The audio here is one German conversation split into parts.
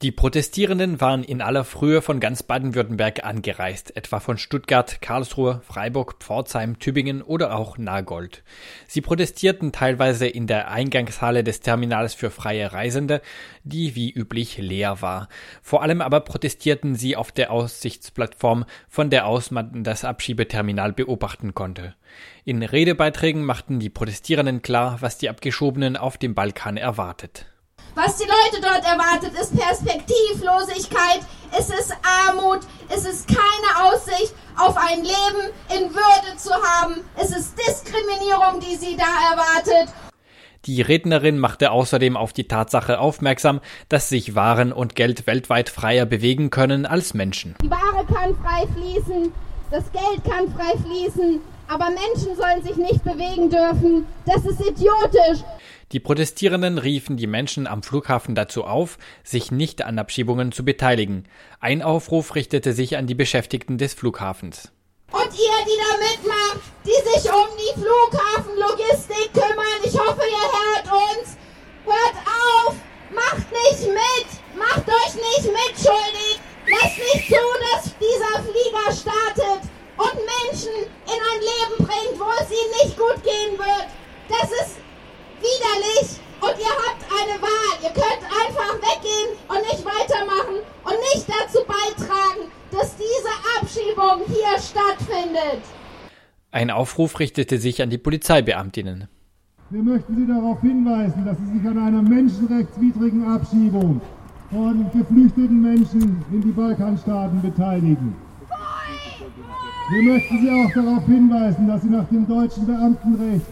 Die Protestierenden waren in aller Frühe von ganz Baden-Württemberg angereist, etwa von Stuttgart, Karlsruhe, Freiburg, Pforzheim, Tübingen oder auch Nagold. Sie protestierten teilweise in der Eingangshalle des Terminals für freie Reisende, die wie üblich leer war. Vor allem aber protestierten sie auf der Aussichtsplattform, von der aus man das Abschiebeterminal beobachten konnte. In Redebeiträgen machten die Protestierenden klar, was die Abgeschobenen auf dem Balkan erwartet. Was die Leute dort erwartet, ist Perspektivlosigkeit, es ist Armut, es ist keine Aussicht auf ein Leben in Würde zu haben, es ist Diskriminierung, die sie da erwartet. Die Rednerin machte außerdem auf die Tatsache aufmerksam, dass sich Waren und Geld weltweit freier bewegen können als Menschen. Die Ware kann frei fließen, das Geld kann frei fließen, aber Menschen sollen sich nicht bewegen dürfen. Das ist idiotisch. Die Protestierenden riefen die Menschen am Flughafen dazu auf, sich nicht an Abschiebungen zu beteiligen. Ein Aufruf richtete sich an die Beschäftigten des Flughafens. Und ihr, die da mitmacht, die sich um die Flughafenlogistik kümmern, ich hoffe, ihr hört uns. Hört auf, macht nicht mit, macht euch nicht mitschuldig. Lasst nicht zu, dass dieser Flieger startet und Menschen in ein Leben bringt, wo es ihnen nicht gut gehen wird. Das ist widerlich und ihr habt eine Wahl. Ihr könnt einfach weggehen und nicht weitermachen und nicht dazu beitragen, dass diese Abschiebung hier stattfindet. Ein Aufruf richtete sich an die Polizeibeamtinnen. Wir möchten Sie darauf hinweisen, dass Sie sich an einer menschenrechtswidrigen Abschiebung von geflüchteten Menschen in die Balkanstaaten beteiligen. Wir möchten Sie auch darauf hinweisen, dass Sie nach dem deutschen Beamtenrecht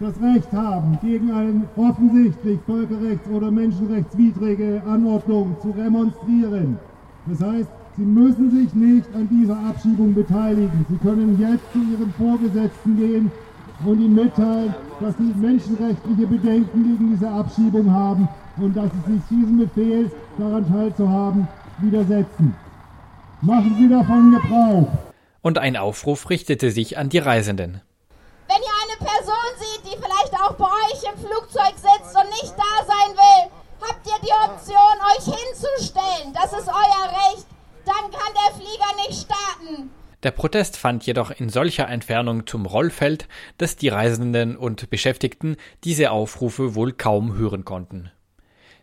das Recht haben, gegen eine offensichtlich völkerrechts- oder menschenrechtswidrige Anordnung zu remonstrieren. Das heißt, Sie müssen sich nicht an dieser Abschiebung beteiligen. Sie können jetzt zu Ihrem Vorgesetzten gehen und ihm mitteilen, dass Sie menschenrechtliche Bedenken gegen diese Abschiebung haben und dass Sie sich diesem Befehl, daran teilzuhaben, widersetzen. Machen Sie davon Gebrauch. Und ein Aufruf richtete sich an die Reisenden. Wenn ihr eine Person seht, die vielleicht auch bei euch im Flugzeug sitzt und nicht da sein will, habt ihr die Option, euch hinzustellen. Das ist euer Recht. Dann kann der Flieger nicht starten. Der Protest fand jedoch in solcher Entfernung zum Rollfeld, dass die Reisenden und Beschäftigten diese Aufrufe wohl kaum hören konnten.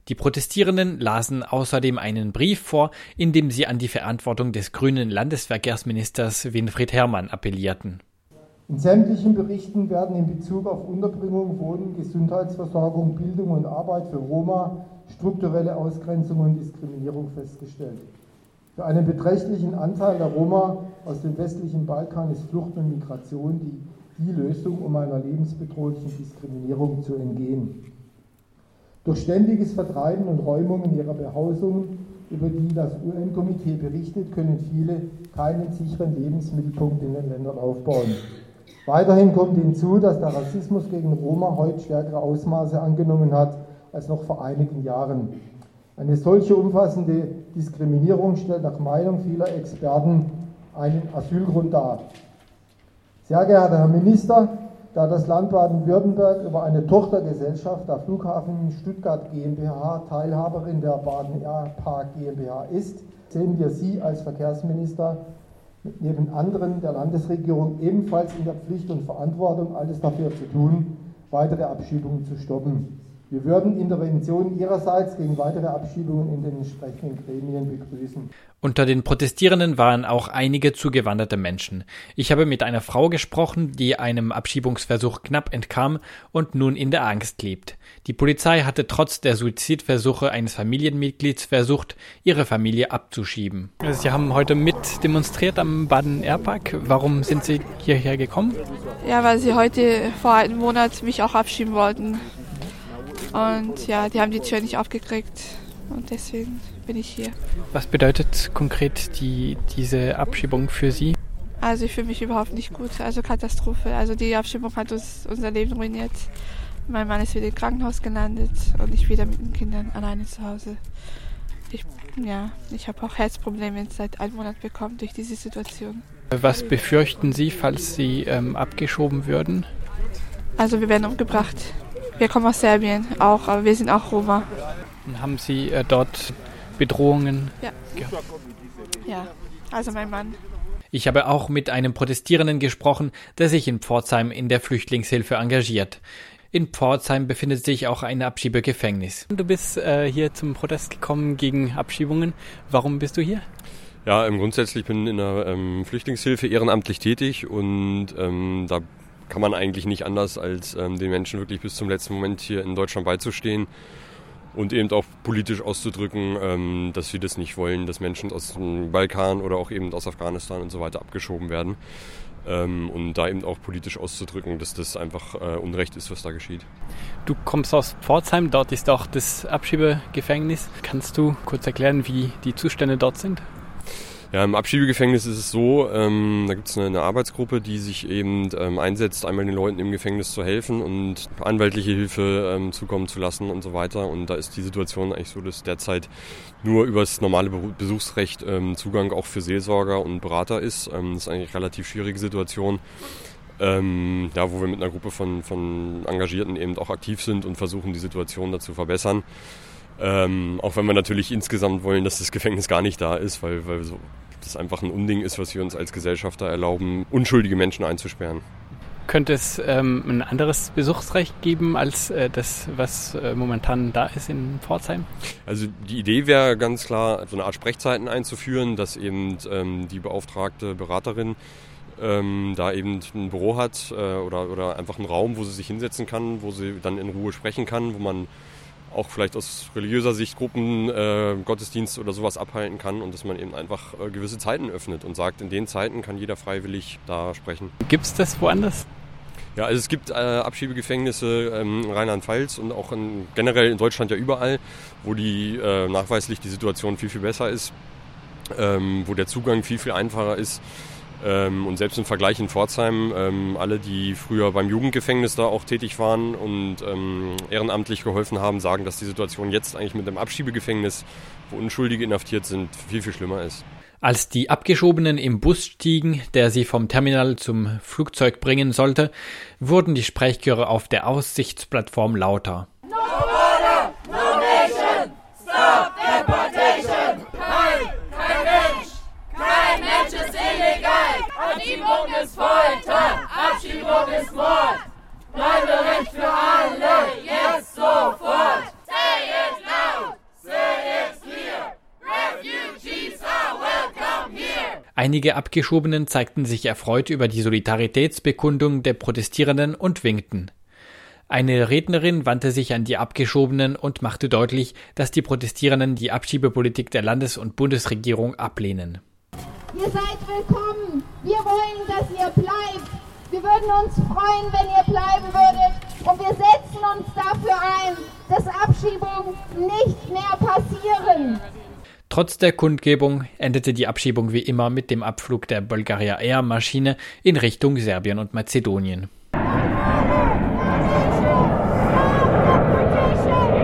Die Protestierenden lasen außerdem einen Brief vor, in dem sie an die Verantwortung des grünen Landesverkehrsministers Winfried Herrmann appellierten. In sämtlichen Berichten werden in Bezug auf Unterbringung, Wohnen, Gesundheitsversorgung, Bildung und Arbeit für Roma strukturelle Ausgrenzung und Diskriminierung festgestellt. Für einen beträchtlichen Anteil der Roma aus dem westlichen Balkan ist Flucht und Migration die, die Lösung, um einer lebensbedrohlichen Diskriminierung zu entgehen. Durch ständiges Vertreiben und Räumungen ihrer Behausungen, über die das UN-Komitee berichtet, können viele keinen sicheren Lebensmittelpunkt in den Ländern aufbauen. Weiterhin kommt hinzu, dass der Rassismus gegen Roma heute stärkere Ausmaße angenommen hat als noch vor einigen Jahren. Eine solche umfassende Diskriminierung stellt nach Meinung vieler Experten einen Asylgrund dar. Sehr geehrter Herr Minister, da das Land Baden-Württemberg über eine Tochtergesellschaft der Flughafen Stuttgart GmbH Teilhaberin der Baden Airpark GmbH ist, sehen wir Sie als Verkehrsminister neben anderen der Landesregierung ebenfalls in der Pflicht und Verantwortung, alles dafür zu tun, weitere Abschiebungen zu stoppen. Wir würden Interventionen Ihrerseits gegen weitere Abschiebungen in den entsprechenden Gremien begrüßen. Unter den Protestierenden waren auch einige zugewanderte Menschen. Ich habe mit einer Frau gesprochen, die einem Abschiebungsversuch knapp entkam und nun in der Angst lebt. Die Polizei hatte trotz der Suizidversuche eines Familienmitglieds versucht, ihre Familie abzuschieben. Sie haben heute mit demonstriert am Baden Airpark. Warum sind Sie hierher gekommen? Ja, weil Sie heute vor einem Monat mich auch abschieben wollten. Und ja, die haben die Tür nicht aufgekriegt und deswegen bin ich hier. Was bedeutet konkret die, diese Abschiebung für Sie? Also ich fühle mich überhaupt nicht gut, also Katastrophe. Also die Abschiebung hat uns unser Leben ruiniert. Mein Mann ist wieder im Krankenhaus gelandet und ich wieder mit den Kindern alleine zu Hause. Ich, ja, ich habe auch Herzprobleme seit einem Monat bekommen durch diese Situation. Was befürchten Sie, falls Sie ähm, abgeschoben würden? Also wir werden umgebracht. Wir kommen aus Serbien auch, aber wir sind auch Roma. Haben Sie äh, dort Bedrohungen? Ja. Ja, also mein Mann. Ich habe auch mit einem Protestierenden gesprochen, der sich in Pforzheim in der Flüchtlingshilfe engagiert. In Pforzheim befindet sich auch ein Abschiebegefängnis. Du bist äh, hier zum Protest gekommen gegen Abschiebungen. Warum bist du hier? Ja, ähm, grundsätzlich bin ich in der ähm, Flüchtlingshilfe ehrenamtlich tätig und ähm, da kann man eigentlich nicht anders, als ähm, den Menschen wirklich bis zum letzten Moment hier in Deutschland beizustehen und eben auch politisch auszudrücken, ähm, dass wir das nicht wollen, dass Menschen aus dem Balkan oder auch eben aus Afghanistan und so weiter abgeschoben werden. Ähm, und da eben auch politisch auszudrücken, dass das einfach äh, Unrecht ist, was da geschieht. Du kommst aus Pforzheim, dort ist auch das Abschiebegefängnis. Kannst du kurz erklären, wie die Zustände dort sind? Ja, im Abschiebegefängnis ist es so, ähm, da gibt es eine, eine, Arbeitsgruppe, die sich eben ähm, einsetzt, einmal den Leuten im Gefängnis zu helfen und anwaltliche Hilfe ähm, zukommen zu lassen und so weiter. Und da ist die Situation eigentlich so, dass derzeit nur über das normale Besuchsrecht ähm, Zugang auch für Seelsorger und Berater ist. Ähm, das ist eigentlich eine relativ schwierige Situation. Ähm, ja, wo wir mit einer Gruppe von, von Engagierten eben auch aktiv sind und versuchen, die Situation da zu verbessern. Ähm, auch wenn wir natürlich insgesamt wollen, dass das Gefängnis gar nicht da ist, weil, weil so, das einfach ein Unding ist, was wir uns als Gesellschafter erlauben, unschuldige Menschen einzusperren. Könnte es ähm, ein anderes Besuchsrecht geben als äh, das, was äh, momentan da ist in Pforzheim? Also die Idee wäre ganz klar, so eine Art Sprechzeiten einzuführen, dass eben ähm, die beauftragte Beraterin ähm, da eben ein Büro hat äh, oder, oder einfach einen Raum, wo sie sich hinsetzen kann, wo sie dann in Ruhe sprechen kann, wo man auch vielleicht aus religiöser Sicht Gruppen, äh, Gottesdienst oder sowas abhalten kann und dass man eben einfach äh, gewisse Zeiten öffnet und sagt, in den Zeiten kann jeder freiwillig da sprechen. Gibt es das woanders? Ja, also es gibt äh, Abschiebegefängnisse ähm, in Rheinland-Pfalz und auch in, generell in Deutschland ja überall, wo die äh, nachweislich die Situation viel, viel besser ist, ähm, wo der Zugang viel, viel einfacher ist. Ähm, und selbst im Vergleich in Pforzheim, ähm, alle, die früher beim Jugendgefängnis da auch tätig waren und ähm, ehrenamtlich geholfen haben, sagen, dass die Situation jetzt eigentlich mit dem Abschiebegefängnis, wo Unschuldige inhaftiert sind, viel, viel schlimmer ist. Als die Abgeschobenen im Bus stiegen, der sie vom Terminal zum Flugzeug bringen sollte, wurden die Sprechchöre auf der Aussichtsplattform lauter. Abschiebung ist Folter, Abschiebung ist Mord, Bleiberecht für alle, jetzt sofort. Say it loud, say it clear, refugees are welcome here. Einige Abgeschobenen zeigten sich erfreut über die Solidaritätsbekundung der Protestierenden und winkten. Eine Rednerin wandte sich an die Abgeschobenen und machte deutlich, dass die Protestierenden die Abschiebepolitik der Landes- und Bundesregierung ablehnen. Ihr seid willkommen. Dass ihr bleibt. Wir würden uns freuen, wenn ihr bleiben würdet. Und wir setzen uns dafür ein, dass Abschiebungen nicht mehr passieren. Trotz der Kundgebung endete die Abschiebung wie immer mit dem Abflug der Bulgaria Air Maschine in Richtung Serbien und Mazedonien.